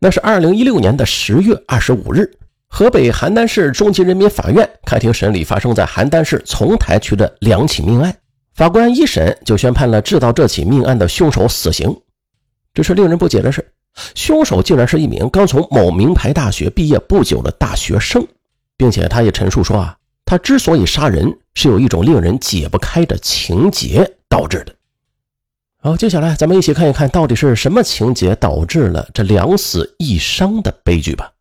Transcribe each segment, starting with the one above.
那是二零一六年的十月二十五日，河北邯郸市中级人民法院开庭审理发生在邯郸市丛台区的两起命案。法官一审就宣判了制造这起命案的凶手死刑。只是令人不解的是，凶手竟然是一名刚从某名牌大学毕业不久的大学生，并且他也陈述说啊，他之所以杀人，是有一种令人解不开的情节导致的。好，接下来咱们一起看一看到底是什么情节导致了这两死一伤的悲剧吧。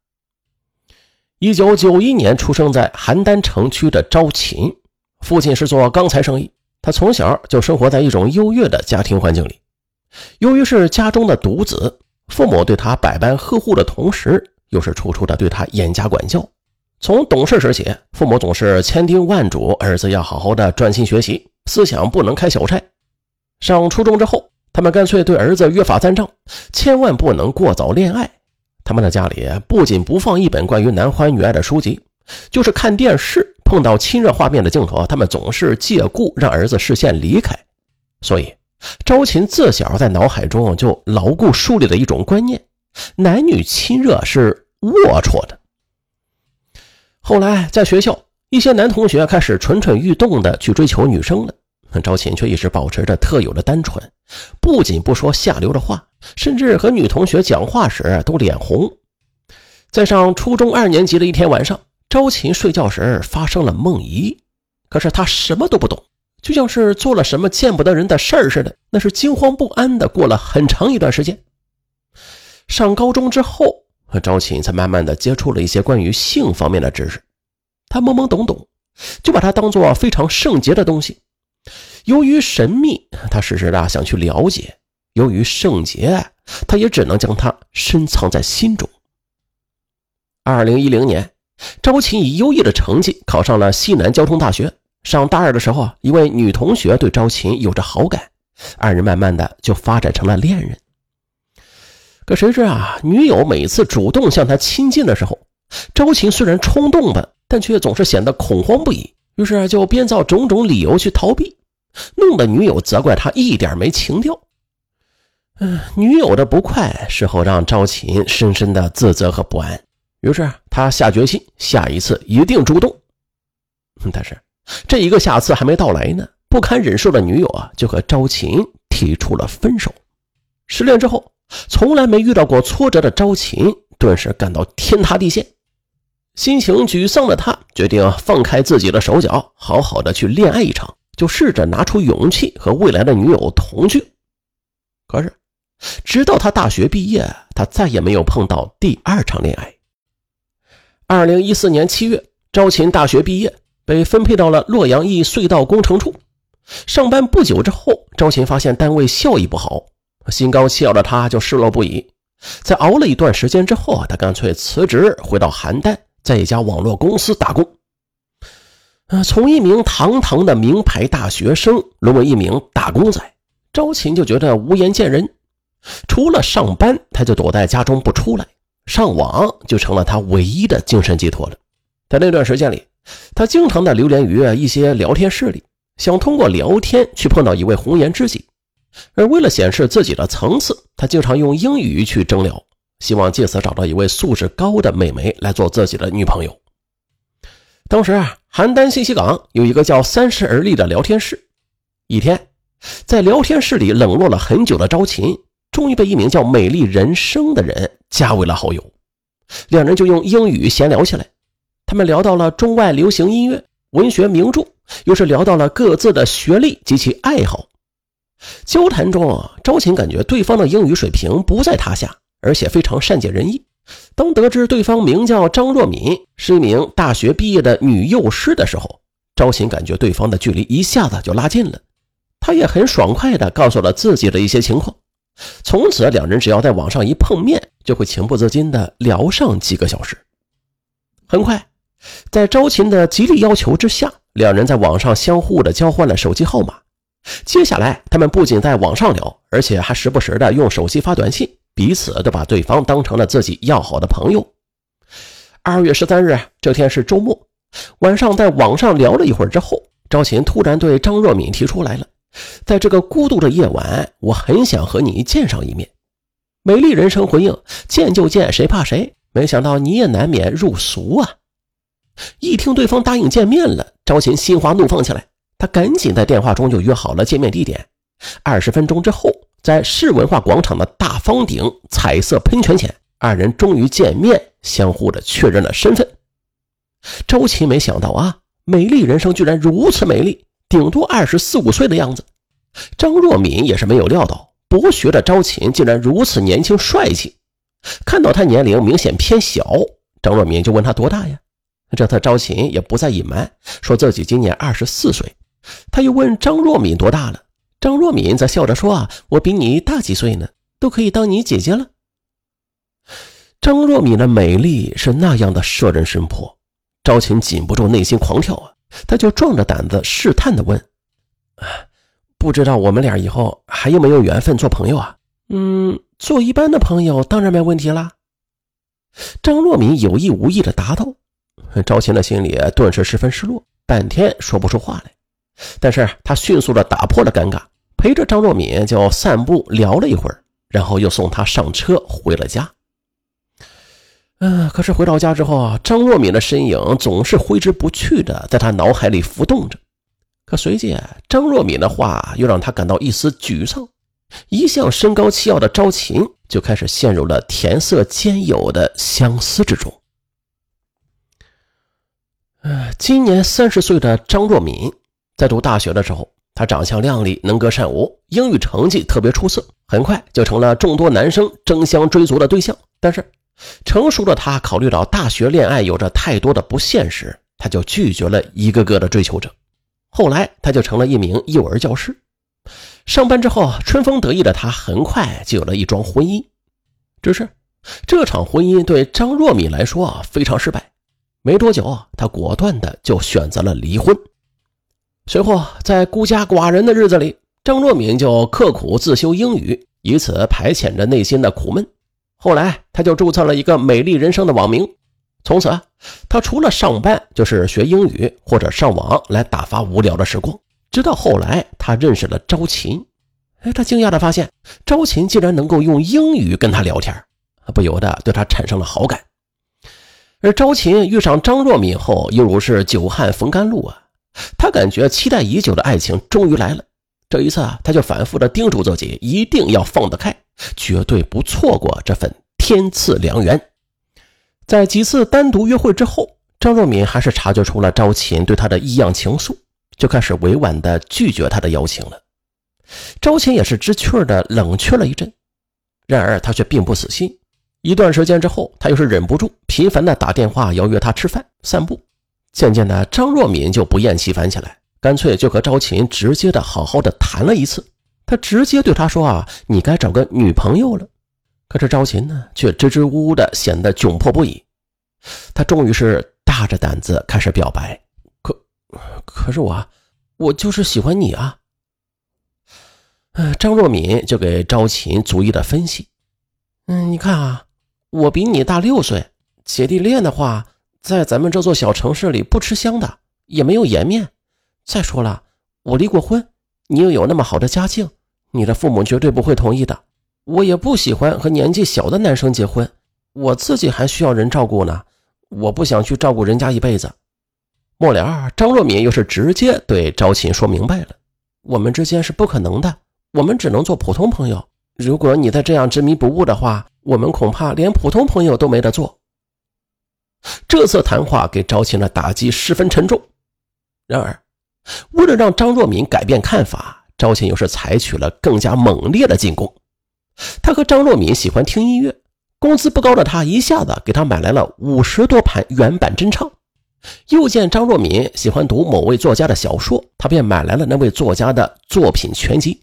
一九九一年出生在邯郸城区的招琴，父亲是做钢材生意。他从小就生活在一种优越的家庭环境里，由于是家中的独子，父母对他百般呵护的同时，又是处处的对他严加管教。从懂事时起，父母总是千叮万嘱儿子要好好的专心学习，思想不能开小差。上初中之后，他们干脆对儿子约法三章，千万不能过早恋爱。他们的家里不仅不放一本关于男欢女爱的书籍，就是看电视。碰到亲热画面的镜头，他们总是借故让儿子视线离开。所以，朝琴自小在脑海中就牢固树立了一种观念：男女亲热是龌龊的。后来，在学校，一些男同学开始蠢蠢欲动的去追求女生了，朝琴却一直保持着特有的单纯，不仅不说下流的话，甚至和女同学讲话时都脸红。在上初中二年级的一天晚上。朝琴睡觉时发生了梦遗，可是他什么都不懂，就像是做了什么见不得人的事儿似的，那是惊慌不安的过了很长一段时间。上高中之后，朝琴才慢慢的接触了一些关于性方面的知识，他懵懵懂懂，就把它当做非常圣洁的东西。由于神秘，他时时的想去了解；由于圣洁，他也只能将它深藏在心中。二零一零年。朝琴以优异的成绩考上了西南交通大学。上大二的时候啊，一位女同学对朝琴有着好感，二人慢慢的就发展成了恋人。可谁知啊，女友每次主动向他亲近的时候，朝琴虽然冲动吧，但却总是显得恐慌不已，于是就编造种种理由去逃避，弄得女友责怪他一点没情调。嗯，女友的不快，事后让朝琴深深的自责和不安。于是他下决心，下一次一定主动。但是这一个下次还没到来呢，不堪忍受的女友啊，就和朝琴提出了分手。失恋之后，从来没遇到过挫折的朝琴，顿时感到天塌地陷，心情沮丧的他决定放开自己的手脚，好好的去恋爱一场，就试着拿出勇气和未来的女友同居。可是，直到他大学毕业，他再也没有碰到第二场恋爱。二零一四年七月，朝琴大学毕业，被分配到了洛阳一隧道工程处上班。不久之后，朝琴发现单位效益不好，心高气傲的他就失落不已。在熬了一段时间之后，他干脆辞职，回到邯郸，在一家网络公司打工。呃，从一名堂堂的名牌大学生沦为一名打工仔，周琴就觉得无颜见人。除了上班，他就躲在家中不出来。上网就成了他唯一的精神寄托了。在那段时间里，他经常的流连于一些聊天室里，想通过聊天去碰到一位红颜知己。而为了显示自己的层次，他经常用英语去征聊，希望借此找到一位素质高的美眉来做自己的女朋友。当时啊，邯郸信息港有一个叫“三十而立”的聊天室。一天，在聊天室里冷落了很久的朝琴。终于被一名叫“美丽人生”的人加为了好友，两人就用英语闲聊起来。他们聊到了中外流行音乐、文学名著，又是聊到了各自的学历及其爱好。交谈中，朝琴感觉对方的英语水平不在他下，而且非常善解人意。当得知对方名叫张若敏，是一名大学毕业的女幼师的时候，朝琴感觉对方的距离一下子就拉近了。他也很爽快地告诉了自己的一些情况。从此，两人只要在网上一碰面，就会情不自禁地聊上几个小时。很快，在招琴的极力要求之下，两人在网上相互的交换了手机号码。接下来，他们不仅在网上聊，而且还时不时的用手机发短信，彼此都把对方当成了自己要好的朋友。二月十三日这天是周末，晚上在网上聊了一会儿之后，朝琴突然对张若敏提出来了。在这个孤独的夜晚，我很想和你见上一面。美丽人生回应：“见就见，谁怕谁？”没想到你也难免入俗啊！一听对方答应见面了，赵琴心花怒放起来，他赶紧在电话中就约好了见面地点。二十分钟之后，在市文化广场的大方顶彩色喷泉前，二人终于见面，相互的确认了身份。周琴没想到啊，美丽人生居然如此美丽，顶多二十四五岁的样子。张若敏也是没有料到，博学的招琴竟然如此年轻帅气。看到他年龄明显偏小，张若敏就问他多大呀？这次招琴也不再隐瞒，说自己今年二十四岁。他又问张若敏多大了？张若敏则笑着说：“啊，我比你大几岁呢，都可以当你姐姐了。”张若敏的美丽是那样的摄人心魄，赵琴禁不住内心狂跳啊！他就壮着胆子试探的问：“啊不知道我们俩以后还有没有缘分做朋友啊？”“嗯，做一般的朋友当然没问题啦。”张若敏有意无意的答道。赵琴的心里顿时十分失落，半天说不出话来。但是他迅速的打破了尴尬，陪着张若敏就散步聊了一会儿，然后又送她上车回了家。嗯，可是回到家之后啊，张若敏的身影总是挥之不去的，在他脑海里浮动着。可随即，张若敏的话又让他感到一丝沮丧。一向身高气傲的朝琴就开始陷入了甜色兼有的相思之中。呃，今年三十岁的张若敏。在读大学的时候，他长相靓丽，能歌善舞，英语成绩特别出色，很快就成了众多男生争相追逐的对象。但是，成熟的他考虑到大学恋爱有着太多的不现实，他就拒绝了一个个的追求者。后来，他就成了一名幼儿教师。上班之后，春风得意的他很快就有了一桩婚姻。只是，这场婚姻对张若敏来说啊非常失败。没多久，他果断的就选择了离婚。随后，在孤家寡人的日子里，张若敏就刻苦自修英语，以此排遣着内心的苦闷。后来，他就注册了一个“美丽人生”的网名。从此，他除了上班，就是学英语或者上网来打发无聊的时光。直到后来，他认识了朝琴。哎，他惊讶地发现，朝琴竟然能够用英语跟他聊天，不由得对他产生了好感。而朝琴遇上张若敏后，犹如是久旱逢甘露啊。他感觉期待已久的爱情终于来了。这一次啊，他就反复的叮嘱自己，一定要放得开，绝对不错过这份天赐良缘。在几次单独约会之后，张若敏还是察觉出了朝琴对他的异样情愫，就开始委婉的拒绝他的邀请了。朝琴也是知趣的冷却了一阵，然而他却并不死心。一段时间之后，他又是忍不住频繁的打电话邀约他吃饭、散步。渐渐的，张若敏就不厌其烦起来，干脆就和朝琴直接的好好的谈了一次。他直接对他说：“啊，你该找个女朋友了。”可是朝琴呢，却支支吾吾的，显得窘迫不已。他终于是大着胆子开始表白：“可，可是我，我就是喜欢你啊。”张若敏就给朝琴逐一的分析：“嗯，你看啊，我比你大六岁，姐弟恋的话。”在咱们这座小城市里不吃香的，也没有颜面。再说了，我离过婚，你又有那么好的家境，你的父母绝对不会同意的。我也不喜欢和年纪小的男生结婚，我自己还需要人照顾呢，我不想去照顾人家一辈子。末了，张若敏又是直接对朝琴说明白了，我们之间是不可能的，我们只能做普通朋友。如果你再这样执迷不悟的话，我们恐怕连普通朋友都没得做。这次谈话给朝琴的打击十分沉重。然而，为了让张若敏改变看法，朝琴又是采取了更加猛烈的进攻。他和张若敏喜欢听音乐，工资不高的他一下子给他买来了五十多盘原版真唱。又见张若敏喜欢读某位作家的小说，他便买来了那位作家的作品全集。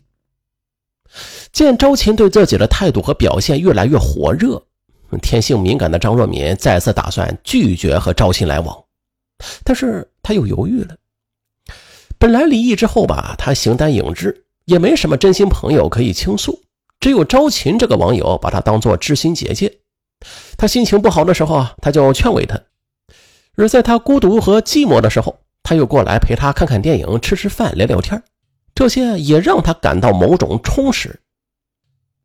见朝琴对自己的态度和表现越来越火热。天性敏感的张若敏再次打算拒绝和朝琴来往，但是他又犹豫了。本来离异之后吧，他形单影只，也没什么真心朋友可以倾诉，只有朝琴这个网友把他当做知心姐姐。他心情不好的时候啊，他就劝慰他；而在他孤独和寂寞的时候，他又过来陪他看看电影、吃吃饭、聊聊天，这些也让他感到某种充实。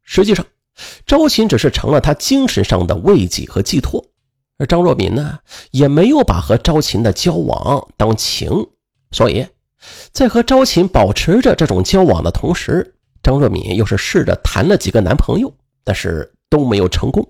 实际上。招琴只是成了他精神上的慰藉和寄托，而张若敏呢，也没有把和招琴的交往当情，所以，在和招琴保持着这种交往的同时，张若敏又是试着谈了几个男朋友，但是都没有成功。